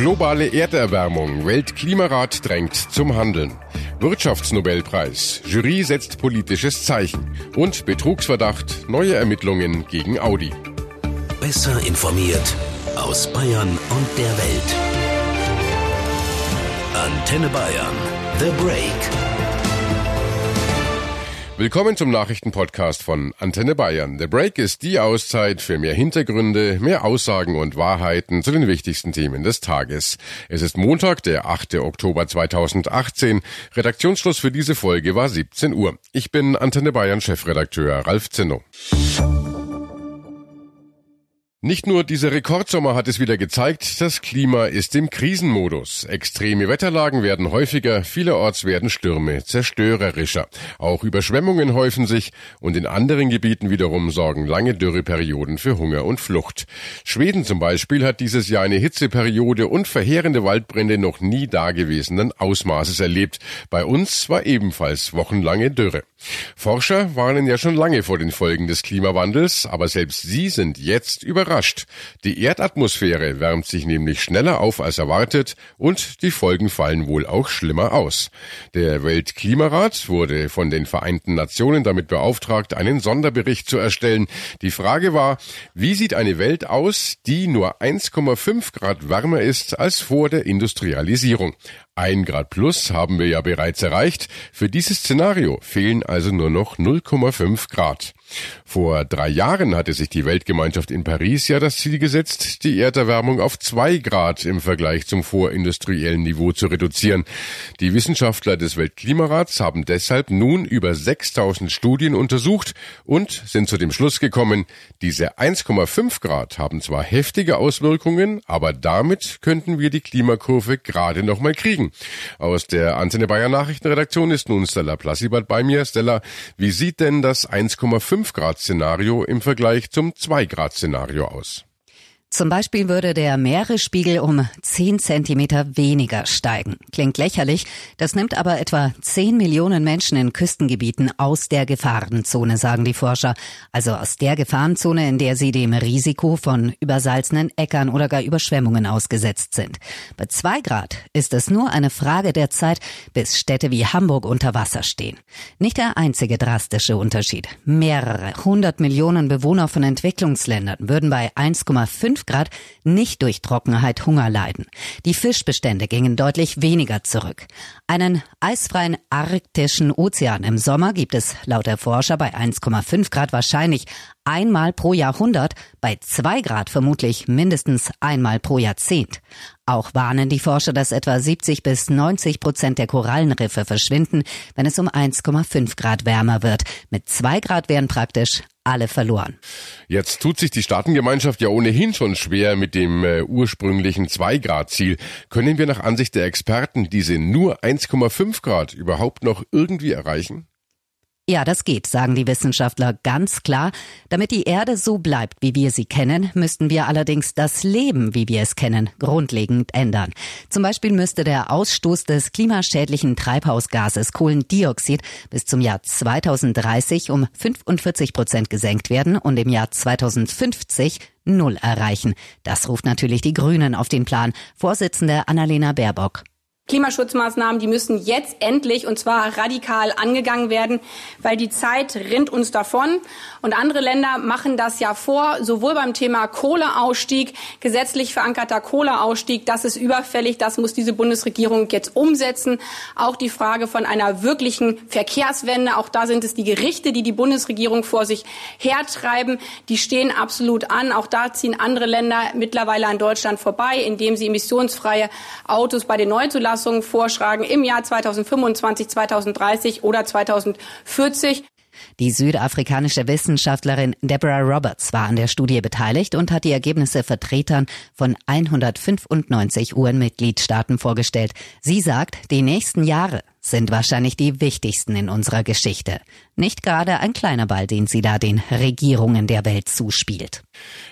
Globale Erderwärmung. Weltklimarat drängt zum Handeln. Wirtschaftsnobelpreis. Jury setzt politisches Zeichen. Und Betrugsverdacht. Neue Ermittlungen gegen Audi. Besser informiert aus Bayern und der Welt. Antenne Bayern. The Break. Willkommen zum Nachrichtenpodcast von Antenne Bayern. The Break ist die Auszeit für mehr Hintergründe, mehr Aussagen und Wahrheiten zu den wichtigsten Themen des Tages. Es ist Montag, der 8. Oktober 2018. Redaktionsschluss für diese Folge war 17 Uhr. Ich bin Antenne Bayern Chefredakteur Ralf Zinno. Nicht nur dieser Rekordsommer hat es wieder gezeigt, das Klima ist im Krisenmodus. Extreme Wetterlagen werden häufiger, vielerorts werden Stürme zerstörerischer. Auch Überschwemmungen häufen sich und in anderen Gebieten wiederum sorgen lange Dürreperioden für Hunger und Flucht. Schweden zum Beispiel hat dieses Jahr eine Hitzeperiode und verheerende Waldbrände noch nie dagewesenen Ausmaßes erlebt. Bei uns war ebenfalls wochenlange Dürre. Forscher warnen ja schon lange vor den Folgen des Klimawandels, aber selbst sie sind jetzt überrascht. Die Erdatmosphäre wärmt sich nämlich schneller auf als erwartet und die Folgen fallen wohl auch schlimmer aus. Der Weltklimarat wurde von den Vereinten Nationen damit beauftragt, einen Sonderbericht zu erstellen. Die Frage war, wie sieht eine Welt aus, die nur 1,5 Grad wärmer ist als vor der Industrialisierung? Ein Grad plus haben wir ja bereits erreicht. Für dieses Szenario fehlen also nur noch 0,5 Grad. Vor drei Jahren hatte sich die Weltgemeinschaft in Paris ja das Ziel gesetzt, die Erderwärmung auf zwei Grad im Vergleich zum vorindustriellen Niveau zu reduzieren. Die Wissenschaftler des Weltklimarats haben deshalb nun über 6000 Studien untersucht und sind zu dem Schluss gekommen, diese 1,5 Grad haben zwar heftige Auswirkungen, aber damit könnten wir die Klimakurve gerade noch mal kriegen. Aus der Antenne Bayern Nachrichtenredaktion ist nun Stella Plassibert bei mir. Stella, wie sieht denn das 1,5 Grad Szenario im Vergleich zum 2 Grad Szenario aus? Zum Beispiel würde der Meeresspiegel um 10 Zentimeter weniger steigen. Klingt lächerlich, das nimmt aber etwa 10 Millionen Menschen in Küstengebieten aus der Gefahrenzone, sagen die Forscher. Also aus der Gefahrenzone, in der sie dem Risiko von übersalzenen Äckern oder gar Überschwemmungen ausgesetzt sind. Bei 2 Grad ist es nur eine Frage der Zeit, bis Städte wie Hamburg unter Wasser stehen. Nicht der einzige drastische Unterschied. Mehrere hundert Millionen Bewohner von Entwicklungsländern würden bei 1,5 5 Grad nicht durch Trockenheit Hunger leiden. Die Fischbestände gingen deutlich weniger zurück. Einen eisfreien arktischen Ozean im Sommer gibt es laut der Forscher bei 1,5 Grad wahrscheinlich einmal pro Jahrhundert, bei zwei Grad vermutlich mindestens einmal pro Jahrzehnt. Auch warnen die Forscher, dass etwa 70 bis 90 Prozent der Korallenriffe verschwinden, wenn es um 1,5 Grad wärmer wird. Mit zwei Grad wären praktisch alle verloren. Jetzt tut sich die Staatengemeinschaft ja ohnehin schon schwer mit dem äh, ursprünglichen 2-Grad-Ziel. Können wir nach Ansicht der Experten diese nur 1,5 Grad überhaupt noch irgendwie erreichen? Ja, das geht, sagen die Wissenschaftler ganz klar. Damit die Erde so bleibt, wie wir sie kennen, müssten wir allerdings das Leben, wie wir es kennen, grundlegend ändern. Zum Beispiel müsste der Ausstoß des klimaschädlichen Treibhausgases Kohlendioxid bis zum Jahr 2030 um 45 Prozent gesenkt werden und im Jahr 2050 Null erreichen. Das ruft natürlich die Grünen auf den Plan. Vorsitzende Annalena Baerbock. Klimaschutzmaßnahmen, die müssen jetzt endlich und zwar radikal angegangen werden, weil die Zeit rinnt uns davon. Und andere Länder machen das ja vor, sowohl beim Thema Kohleausstieg, gesetzlich verankerter Kohleausstieg, das ist überfällig, das muss diese Bundesregierung jetzt umsetzen. Auch die Frage von einer wirklichen Verkehrswende, auch da sind es die Gerichte, die die Bundesregierung vor sich hertreiben, die stehen absolut an. Auch da ziehen andere Länder mittlerweile an Deutschland vorbei, indem sie emissionsfreie Autos bei den Neuzulassungen Anpassungen vorschlagen im Jahr 2025, 2030 oder 2040. Die südafrikanische Wissenschaftlerin Deborah Roberts war an der Studie beteiligt und hat die Ergebnisse Vertretern von 195 UN-Mitgliedstaaten vorgestellt. Sie sagt, die nächsten Jahre sind wahrscheinlich die wichtigsten in unserer Geschichte. Nicht gerade ein kleiner Ball, den sie da den Regierungen der Welt zuspielt.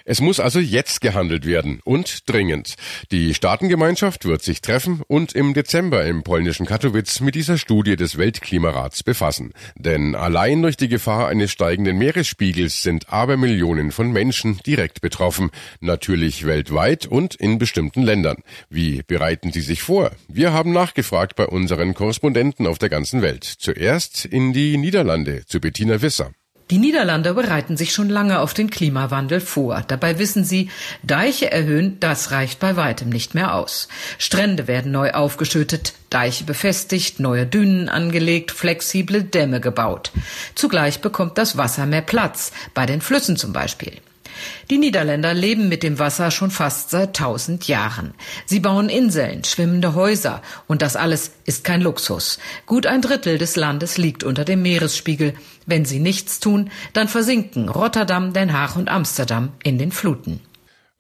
Es muss also jetzt gehandelt werden und dringend. Die Staatengemeinschaft wird sich treffen und im Dezember im polnischen Katowice mit dieser Studie des Weltklimarats befassen. Denn allein durch die Gefahr eines steigenden Meeresspiegels sind Abermillionen von Menschen direkt betroffen. Natürlich weltweit und in bestimmten Ländern. Wie bereiten sie sich vor? Wir haben nachgefragt bei unseren Korrespondenten auf der ganzen Welt. Zuerst in die Niederlande zu Bettina Wisser. Die Niederlande bereiten sich schon lange auf den Klimawandel vor. Dabei wissen sie, Deiche erhöhen, das reicht bei weitem nicht mehr aus. Strände werden neu aufgeschüttet, Deiche befestigt, neue Dünen angelegt, flexible Dämme gebaut. Zugleich bekommt das Wasser mehr Platz, bei den Flüssen zum Beispiel. Die Niederländer leben mit dem Wasser schon fast seit tausend Jahren. Sie bauen Inseln, schwimmende Häuser und das alles ist kein Luxus. Gut ein Drittel des Landes liegt unter dem Meeresspiegel. Wenn sie nichts tun, dann versinken Rotterdam, Den Haag und Amsterdam in den Fluten.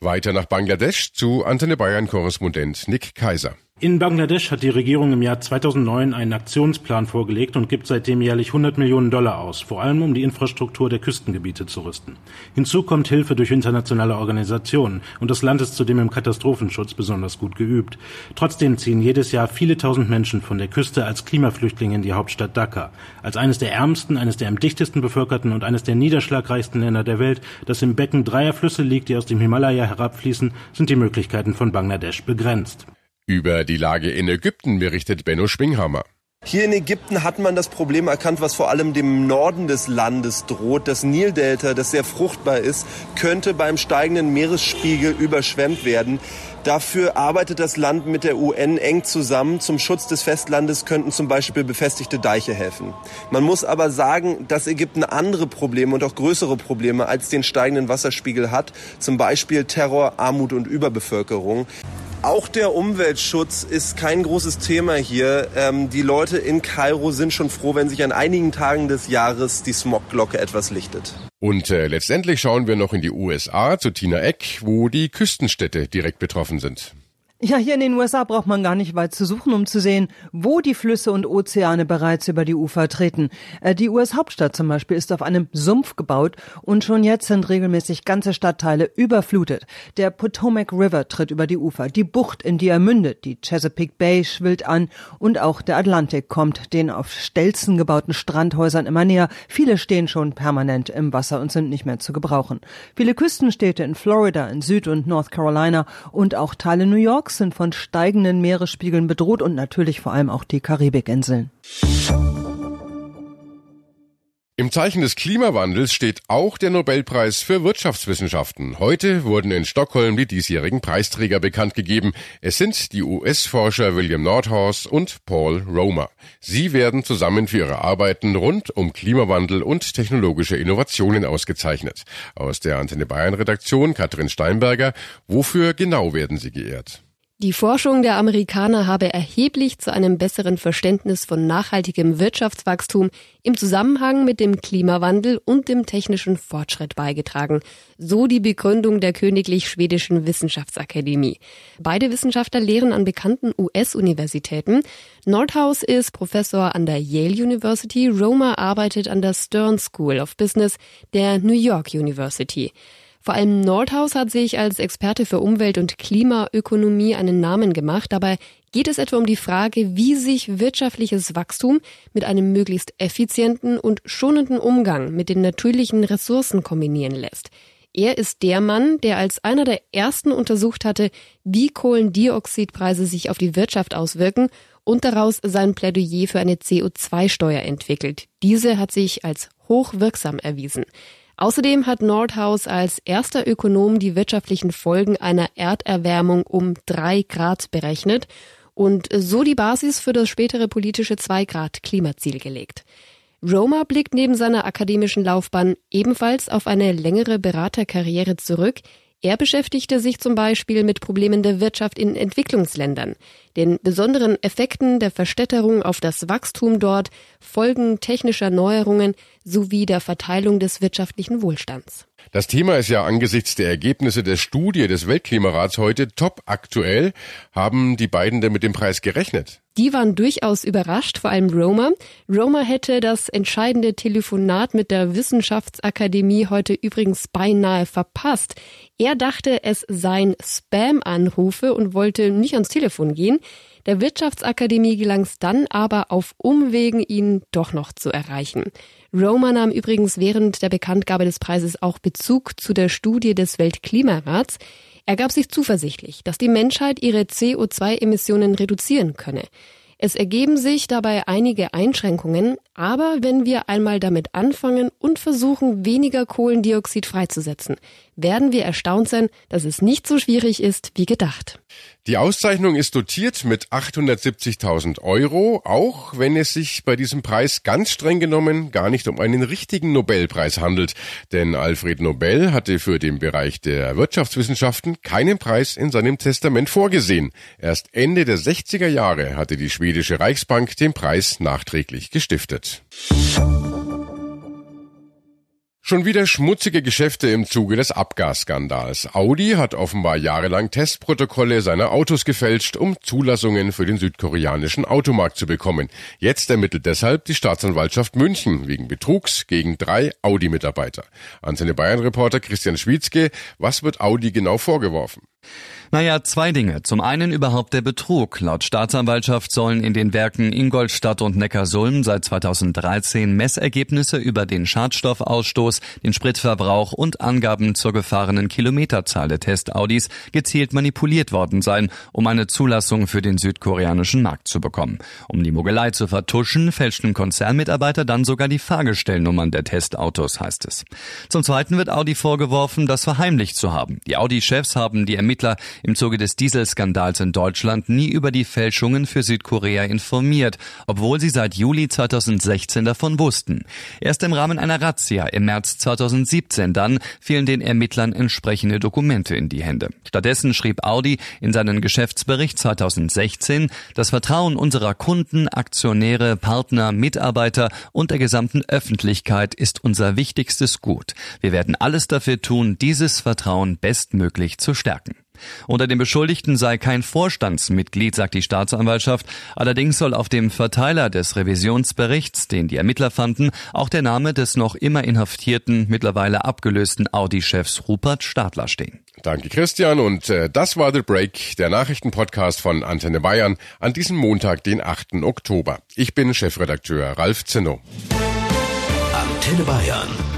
Weiter nach Bangladesch zu Antenne Bayern Korrespondent Nick Kaiser. In Bangladesch hat die Regierung im Jahr 2009 einen Aktionsplan vorgelegt und gibt seitdem jährlich 100 Millionen Dollar aus, vor allem um die Infrastruktur der Küstengebiete zu rüsten. Hinzu kommt Hilfe durch internationale Organisationen und das Land ist zudem im Katastrophenschutz besonders gut geübt. Trotzdem ziehen jedes Jahr viele tausend Menschen von der Küste als Klimaflüchtlinge in die Hauptstadt Dhaka. Als eines der ärmsten, eines der am dichtesten bevölkerten und eines der niederschlagreichsten Länder der Welt, das im Becken dreier Flüsse liegt, die aus dem Himalaya herabfließen, sind die Möglichkeiten von Bangladesch begrenzt. Über die Lage in Ägypten berichtet Benno Schwinghammer. Hier in Ägypten hat man das Problem erkannt, was vor allem dem Norden des Landes droht. Das Nildelta, das sehr fruchtbar ist, könnte beim steigenden Meeresspiegel überschwemmt werden. Dafür arbeitet das Land mit der UN eng zusammen. Zum Schutz des Festlandes könnten zum Beispiel befestigte Deiche helfen. Man muss aber sagen, dass Ägypten andere Probleme und auch größere Probleme als den steigenden Wasserspiegel hat. Zum Beispiel Terror, Armut und Überbevölkerung. Auch der Umweltschutz ist kein großes Thema hier. Ähm, die Leute in Kairo sind schon froh, wenn sich an einigen Tagen des Jahres die Smogglocke etwas lichtet. Und äh, letztendlich schauen wir noch in die USA zu Tina Eck, wo die Küstenstädte direkt betroffen sind. Ja, hier in den USA braucht man gar nicht weit zu suchen, um zu sehen, wo die Flüsse und Ozeane bereits über die Ufer treten. Äh, die US-Hauptstadt zum Beispiel ist auf einem Sumpf gebaut und schon jetzt sind regelmäßig ganze Stadtteile überflutet. Der Potomac River tritt über die Ufer, die Bucht, in die er mündet, die Chesapeake Bay schwillt an und auch der Atlantik kommt den auf Stelzen gebauten Strandhäusern immer näher. Viele stehen schon permanent im Wasser und sind nicht mehr zu gebrauchen. Viele Küstenstädte in Florida, in Süd- und North Carolina und auch Teile New York York sind von steigenden Meeresspiegeln bedroht und natürlich vor allem auch die Karibikinseln. Im Zeichen des Klimawandels steht auch der Nobelpreis für Wirtschaftswissenschaften. Heute wurden in Stockholm die diesjährigen Preisträger bekannt gegeben. Es sind die US-Forscher William Nordhaus und Paul Romer. Sie werden zusammen für ihre Arbeiten rund um Klimawandel und technologische Innovationen ausgezeichnet. Aus der Antenne Bayern Redaktion Katrin Steinberger. Wofür genau werden sie geehrt? Die Forschung der Amerikaner habe erheblich zu einem besseren Verständnis von nachhaltigem Wirtschaftswachstum im Zusammenhang mit dem Klimawandel und dem technischen Fortschritt beigetragen, so die Begründung der Königlich Schwedischen Wissenschaftsakademie. Beide Wissenschaftler lehren an bekannten US-Universitäten. Nordhaus ist Professor an der Yale University, Romer arbeitet an der Stern School of Business der New York University. Vor allem Nordhaus hat sich als Experte für Umwelt- und Klimaökonomie einen Namen gemacht. Dabei geht es etwa um die Frage, wie sich wirtschaftliches Wachstum mit einem möglichst effizienten und schonenden Umgang mit den natürlichen Ressourcen kombinieren lässt. Er ist der Mann, der als einer der ersten untersucht hatte, wie Kohlendioxidpreise sich auf die Wirtschaft auswirken und daraus sein Plädoyer für eine CO2-Steuer entwickelt. Diese hat sich als hochwirksam erwiesen. Außerdem hat Nordhaus als erster Ökonom die wirtschaftlichen Folgen einer Erderwärmung um drei Grad berechnet und so die Basis für das spätere politische zwei Grad Klimaziel gelegt. Roma blickt neben seiner akademischen Laufbahn ebenfalls auf eine längere Beraterkarriere zurück, er beschäftigte sich zum Beispiel mit Problemen der Wirtschaft in Entwicklungsländern, den besonderen Effekten der Verstädterung auf das Wachstum dort, Folgen technischer Neuerungen sowie der Verteilung des wirtschaftlichen Wohlstands. Das Thema ist ja angesichts der Ergebnisse der Studie des Weltklimarats heute top aktuell. Haben die beiden denn mit dem Preis gerechnet? Die waren durchaus überrascht, vor allem Roma. Roma hätte das entscheidende Telefonat mit der Wissenschaftsakademie heute übrigens beinahe verpasst. Er dachte, es seien Spam-Anrufe und wollte nicht ans Telefon gehen. Der Wirtschaftsakademie gelang es dann aber auf Umwegen, ihn doch noch zu erreichen. Roma nahm übrigens während der Bekanntgabe des Preises auch Bezug zu der Studie des Weltklimarats. Er gab sich zuversichtlich, dass die Menschheit ihre CO2-Emissionen reduzieren könne. Es ergeben sich dabei einige Einschränkungen, aber wenn wir einmal damit anfangen und versuchen, weniger Kohlendioxid freizusetzen, werden wir erstaunt sein, dass es nicht so schwierig ist wie gedacht. Die Auszeichnung ist dotiert mit 870.000 Euro, auch wenn es sich bei diesem Preis ganz streng genommen gar nicht um einen richtigen Nobelpreis handelt. Denn Alfred Nobel hatte für den Bereich der Wirtschaftswissenschaften keinen Preis in seinem Testament vorgesehen. Erst Ende der 60er Jahre hatte die schwedische Reichsbank den Preis nachträglich gestiftet. Schon wieder schmutzige Geschäfte im Zuge des Abgasskandals. Audi hat offenbar jahrelang Testprotokolle seiner Autos gefälscht, um Zulassungen für den südkoreanischen Automarkt zu bekommen. Jetzt ermittelt deshalb die Staatsanwaltschaft München wegen Betrugs gegen drei Audi-Mitarbeiter. An seine Bayern-Reporter Christian Schwietzke, was wird Audi genau vorgeworfen? Naja, zwei Dinge. Zum einen überhaupt der Betrug. Laut Staatsanwaltschaft sollen in den Werken Ingolstadt und Neckarsulm seit 2013 Messergebnisse über den Schadstoffausstoß, den Spritverbrauch und Angaben zur gefahrenen Kilometerzahl der Testaudis gezielt manipuliert worden sein, um eine Zulassung für den südkoreanischen Markt zu bekommen. Um die Mogelei zu vertuschen, fälschten Konzernmitarbeiter dann sogar die Fahrgestellnummern der Testautos, heißt es. Zum Zweiten wird Audi vorgeworfen, das verheimlicht zu haben. Die Audi-Chefs haben die Ermittler im Zuge des Dieselskandals in Deutschland nie über die Fälschungen für Südkorea informiert, obwohl sie seit Juli 2016 davon wussten. Erst im Rahmen einer Razzia im März 2017 dann fielen den Ermittlern entsprechende Dokumente in die Hände. Stattdessen schrieb Audi in seinen Geschäftsbericht 2016, das Vertrauen unserer Kunden, Aktionäre, Partner, Mitarbeiter und der gesamten Öffentlichkeit ist unser wichtigstes Gut. Wir werden alles dafür tun, dieses Vertrauen bestmöglich zu stärken. Unter den Beschuldigten sei kein Vorstandsmitglied, sagt die Staatsanwaltschaft. Allerdings soll auf dem Verteiler des Revisionsberichts, den die Ermittler fanden, auch der Name des noch immer inhaftierten, mittlerweile abgelösten Audi-Chefs Rupert Stadler stehen. Danke Christian und äh, das war The Break, der Nachrichtenpodcast von Antenne Bayern an diesem Montag, den 8. Oktober. Ich bin Chefredakteur Ralf Zinno. Antenne Bayern.